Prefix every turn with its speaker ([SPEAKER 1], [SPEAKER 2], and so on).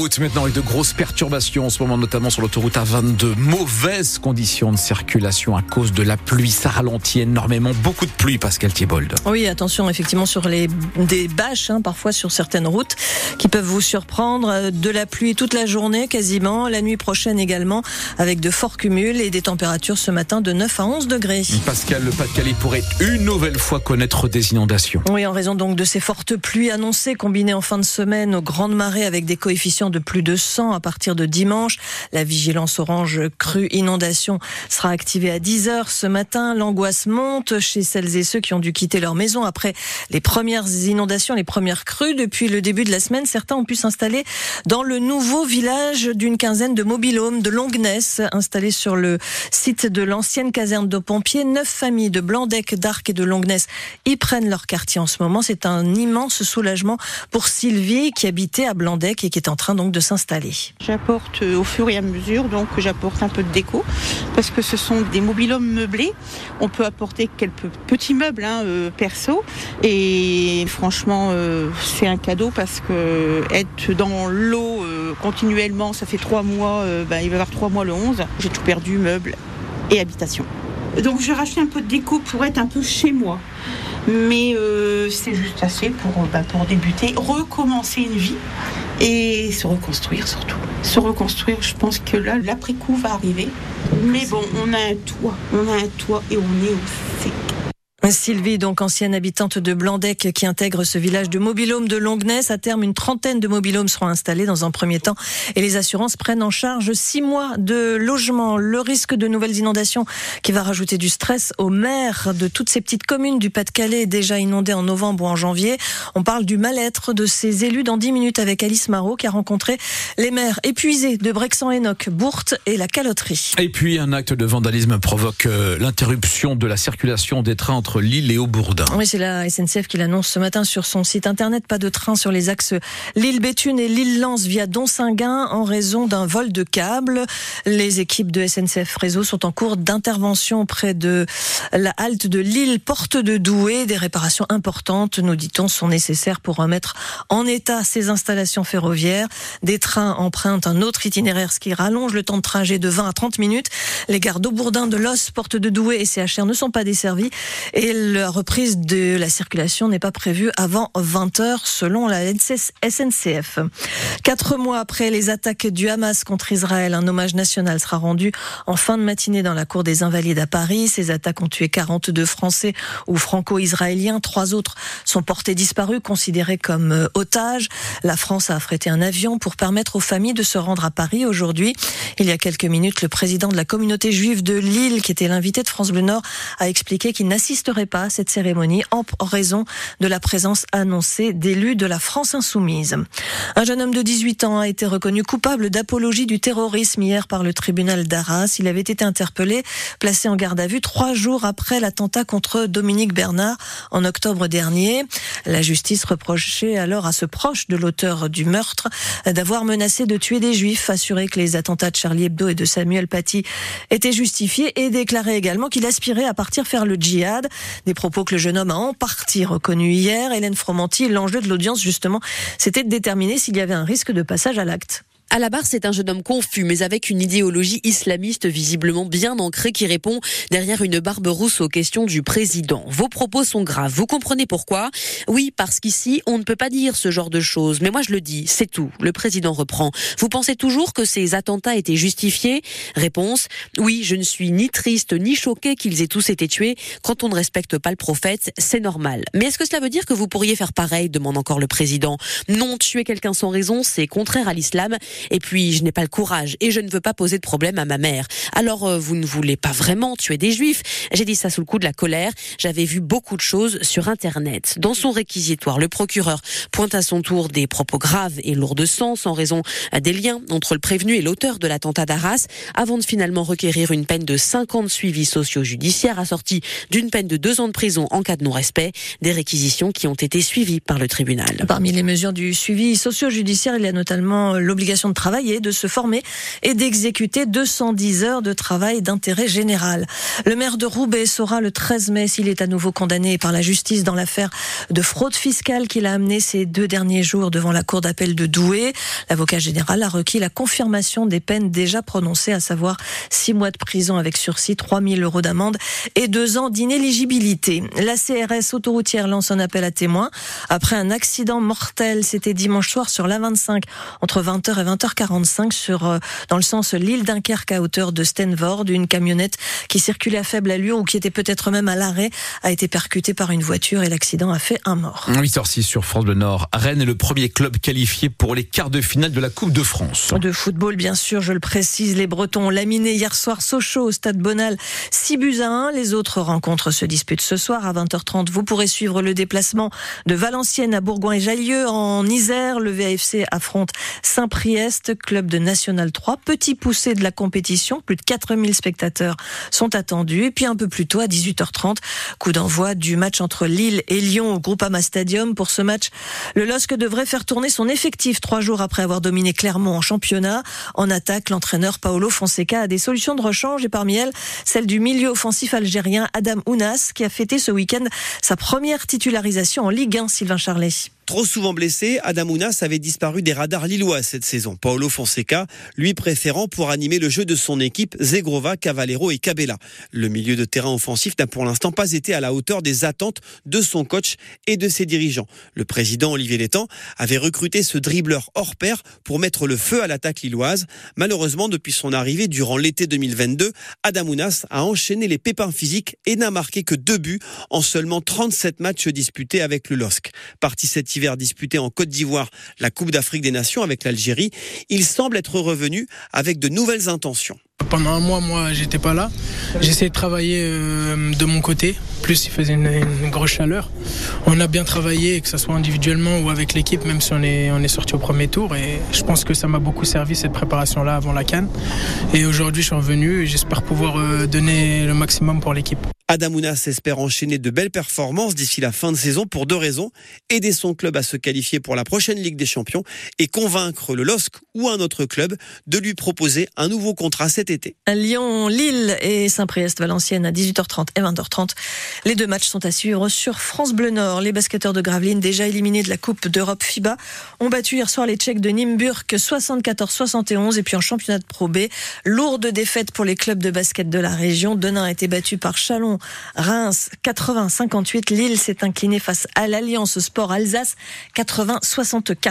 [SPEAKER 1] routes maintenant avec de grosses perturbations en ce moment, notamment sur l'autoroute A22. Mauvaises conditions de circulation à cause de la pluie. Ça ralentit énormément. Beaucoup de pluie, Pascal Thiebold.
[SPEAKER 2] Oui, attention effectivement sur les des bâches, hein, parfois sur certaines routes, qui peuvent vous surprendre. De la pluie toute la journée quasiment, la nuit prochaine également, avec de forts cumuls et des températures ce matin de 9 à 11 degrés.
[SPEAKER 1] Pascal, le Pas-de-Calais pourrait une nouvelle fois connaître des inondations.
[SPEAKER 2] Oui, en raison donc de ces fortes pluies annoncées combinées en fin de semaine aux grandes marées avec des coefficients de plus de 100 à partir de dimanche. La vigilance orange crue inondation sera activée à 10 heures ce matin. L'angoisse monte chez celles et ceux qui ont dû quitter leur maison après les premières inondations, les premières crues. Depuis le début de la semaine, certains ont pu s'installer dans le nouveau village d'une quinzaine de mobilhomes de Longness installés sur le site de l'ancienne caserne de pompiers. Neuf familles de Blandec, d'Arc et de Longness y prennent leur quartier en ce moment. C'est un immense soulagement pour Sylvie qui habitait à Blandec et qui est en train de s'installer.
[SPEAKER 3] J'apporte euh, au fur et à mesure, donc j'apporte un peu de déco parce que ce sont des mobilhomes meublés. On peut apporter quelques petits meubles hein, euh, perso et franchement euh, c'est un cadeau parce que être dans l'eau continuellement, ça fait trois mois, ben, il va y avoir trois mois le 11. J'ai tout perdu, meubles et habitation. Donc j'ai racheté un peu de déco pour être un peu chez moi mais c'est juste assez bah, pour débuter, recommencer une vie et se reconstruire surtout. Se reconstruire, je pense que là, l'après-coup va arriver. Mais bon, on a un toit, on a un toit et on est au sec.
[SPEAKER 2] Sylvie, donc ancienne habitante de Blandec, qui intègre ce village de mobilhome de Longness. À terme, une trentaine de mobilhomes seront installés dans un premier temps et les assurances prennent en charge six mois de logement. Le risque de nouvelles inondations qui va rajouter du stress aux maires de toutes ces petites communes du Pas-de-Calais déjà inondées en novembre ou en janvier. On parle du mal-être de ces élus dans dix minutes avec Alice Marot qui a rencontré les maires épuisés de Brexan-Enoch, Bourte et la Caloterie.
[SPEAKER 1] Et puis, un acte de vandalisme provoque euh, l'interruption de la circulation des trains Lille et Aubourdin.
[SPEAKER 2] Oui, c'est la SNCF qui l'annonce ce matin sur son site internet. Pas de train sur les axes Lille-Béthune et Lille-Lens via Donsinguin en raison d'un vol de câbles. Les équipes de SNCF Réseau sont en cours d'intervention près de la halte de Lille, porte de Douai. Des réparations importantes, nous dit-on, sont nécessaires pour remettre en état ces installations ferroviaires. Des trains empruntent un autre itinéraire, ce qui rallonge le temps de trajet de 20 à 30 minutes. Les gares d'Aubourdin, de Los, porte de Douai et CHR ne sont pas desservies la reprise de la circulation n'est pas prévue avant 20 heures selon la SNCF. Quatre mois après les attaques du Hamas contre Israël, un hommage national sera rendu en fin de matinée dans la cour des Invalides à Paris. Ces attaques ont tué 42 Français ou franco-israéliens. Trois autres sont portés disparus, considérés comme euh, otages. La France a affrété un avion pour permettre aux familles de se rendre à Paris aujourd'hui. Il y a quelques minutes, le président de la communauté juive de Lille, qui était l'invité de France Bleu Nord, a expliqué qu'il n'assisterait pas cette cérémonie en raison de la présence annoncée d'élus de la France insoumise. Un jeune homme de 18 ans a été reconnu coupable d'apologie du terrorisme hier par le tribunal d'Arras. Il avait été interpellé, placé en garde à vue trois jours après l'attentat contre Dominique Bernard en octobre dernier. La justice reprochait alors à ce proche de l'auteur du meurtre d'avoir menacé de tuer des juifs, assuré que les attentats de Charlie Hebdo et de Samuel Paty étaient justifiés et déclaré également qu'il aspirait à partir faire le djihad. Des propos que le jeune homme a en partie reconnus hier. Hélène Fromanti, l'enjeu de l'audience, justement, c'était de déterminer s'il y avait un risque de passage à l'acte.
[SPEAKER 4] À la barre, c'est un jeune homme confus, mais avec une idéologie islamiste visiblement bien ancrée qui répond derrière une barbe rousse aux questions du président. Vos propos sont graves. Vous comprenez pourquoi? Oui, parce qu'ici, on ne peut pas dire ce genre de choses. Mais moi, je le dis, c'est tout. Le président reprend. Vous pensez toujours que ces attentats étaient justifiés? Réponse Oui, je ne suis ni triste ni choqué qu'ils aient tous été tués. Quand on ne respecte pas le prophète, c'est normal. Mais est-ce que cela veut dire que vous pourriez faire pareil? demande encore le président. Non, tuer quelqu'un sans raison, c'est contraire à l'islam. Et puis, je n'ai pas le courage et je ne veux pas poser de problème à ma mère. Alors, euh, vous ne voulez pas vraiment tuer des juifs J'ai dit ça sous le coup de la colère. J'avais vu beaucoup de choses sur Internet. Dans son réquisitoire, le procureur pointe à son tour des propos graves et lourds de sens en raison des liens entre le prévenu et l'auteur de l'attentat d'Arras, avant de finalement requérir une peine de 5 ans de suivi socio-judiciaire assortie d'une peine de 2 ans de prison en cas de non-respect, des réquisitions qui ont été suivies par le tribunal.
[SPEAKER 2] Parmi les mesures du suivi socio-judiciaire, il y a notamment l'obligation de travailler, de se former et d'exécuter 210 heures de travail d'intérêt général. Le maire de Roubaix saura le 13 mai s'il est à nouveau condamné par la justice dans l'affaire de fraude fiscale qu'il a amené ces deux derniers jours devant la cour d'appel de Douai. L'avocat général a requis la confirmation des peines déjà prononcées, à savoir six mois de prison avec sursis, 3 000 euros d'amende et deux ans d'inéligibilité. La CRS autoroutière lance un appel à témoins après un accident mortel. C'était dimanche soir sur l'A25 entre 20h et 20h45 sur, euh, dans le sens l'île Dunkerque à hauteur de Stenvord. Une camionnette qui circulait à faible allure ou qui était peut-être même à l'arrêt a été percutée par une voiture et l'accident a fait un mort.
[SPEAKER 1] 8h06 sur France Bleu Nord. Rennes est le premier club qualifié pour les quarts de finale de la Coupe de France.
[SPEAKER 2] De football, bien sûr, je le précise, les Bretons ont laminé hier soir Sochaux au stade Bonal 6 buts à 1. Les autres rencontres se disputent ce soir à 20h30. Vous pourrez suivre le déplacement de Valenciennes à Bourgoin et Jallieu en Isère. Le VAFC affronte Saint-Priest, club de National 3. Petit poussé de la compétition, plus de 4000 spectateurs sont attendus. Et puis un peu plus tôt, à 18h30, coup d'envoi du match entre Lille et Lyon au Groupama Stadium. Pour ce match, le LOSC devrait faire tourner son effectif trois jours après avoir dominé Clermont en championnat. En attaque, l'entraîneur Paolo Fonseca a des solutions de rechange et parmi elles, celle du milieu offensif algérien Adam Ounas qui a fêté ce week-end sa première titularisation en Ligue 1, Sylvain Charlet.
[SPEAKER 5] Trop souvent blessé, Adam Ounas avait disparu des radars lillois cette saison. Paolo Fonseca, lui préférant pour animer le jeu de son équipe Zegrova, Cavallero et Cabella. Le milieu de terrain offensif n'a pour l'instant pas été à la hauteur des attentes de son coach et de ses dirigeants. Le président Olivier Létang avait recruté ce dribbleur hors pair pour mettre le feu à l'attaque lilloise. Malheureusement, depuis son arrivée durant l'été 2022, Adam Ounas a enchaîné les pépins physiques et n'a marqué que deux buts en seulement 37 matchs disputés avec le LOSC. Hiver disputé en Côte d'Ivoire la Coupe d'Afrique des Nations avec l'Algérie, il semble être revenu avec de nouvelles intentions.
[SPEAKER 6] Pendant un mois, moi, j'étais pas là. J'essayais de travailler euh, de mon côté. Plus, il faisait une, grosse chaleur. On a bien travaillé, que ce soit individuellement ou avec l'équipe, même si on est, on est sorti au premier tour. Et je pense que ça m'a beaucoup servi, cette préparation-là, avant la canne. Et aujourd'hui, je suis revenu et j'espère pouvoir euh, donner le maximum pour l'équipe.
[SPEAKER 5] Adamounas espère enchaîner de belles performances d'ici la fin de saison pour deux raisons. Aider son club à se qualifier pour la prochaine Ligue des Champions et convaincre le LOSC ou un autre club de lui proposer un nouveau contrat cet été.
[SPEAKER 2] Lyon, Lille et Saint-Priest-Valenciennes à 18h30 et 20h30. Les deux matchs sont à suivre sur France Bleu Nord. Les basketteurs de Gravelines, déjà éliminés de la Coupe d'Europe FIBA, ont battu hier soir les Tchèques de Nimburg 74-71 et puis en championnat de Pro B, lourde défaite pour les clubs de basket de la région. Denain a été battu par Chalon Reims 80-58. Lille s'est incliné face à l'Alliance Sport Alsace 80-64.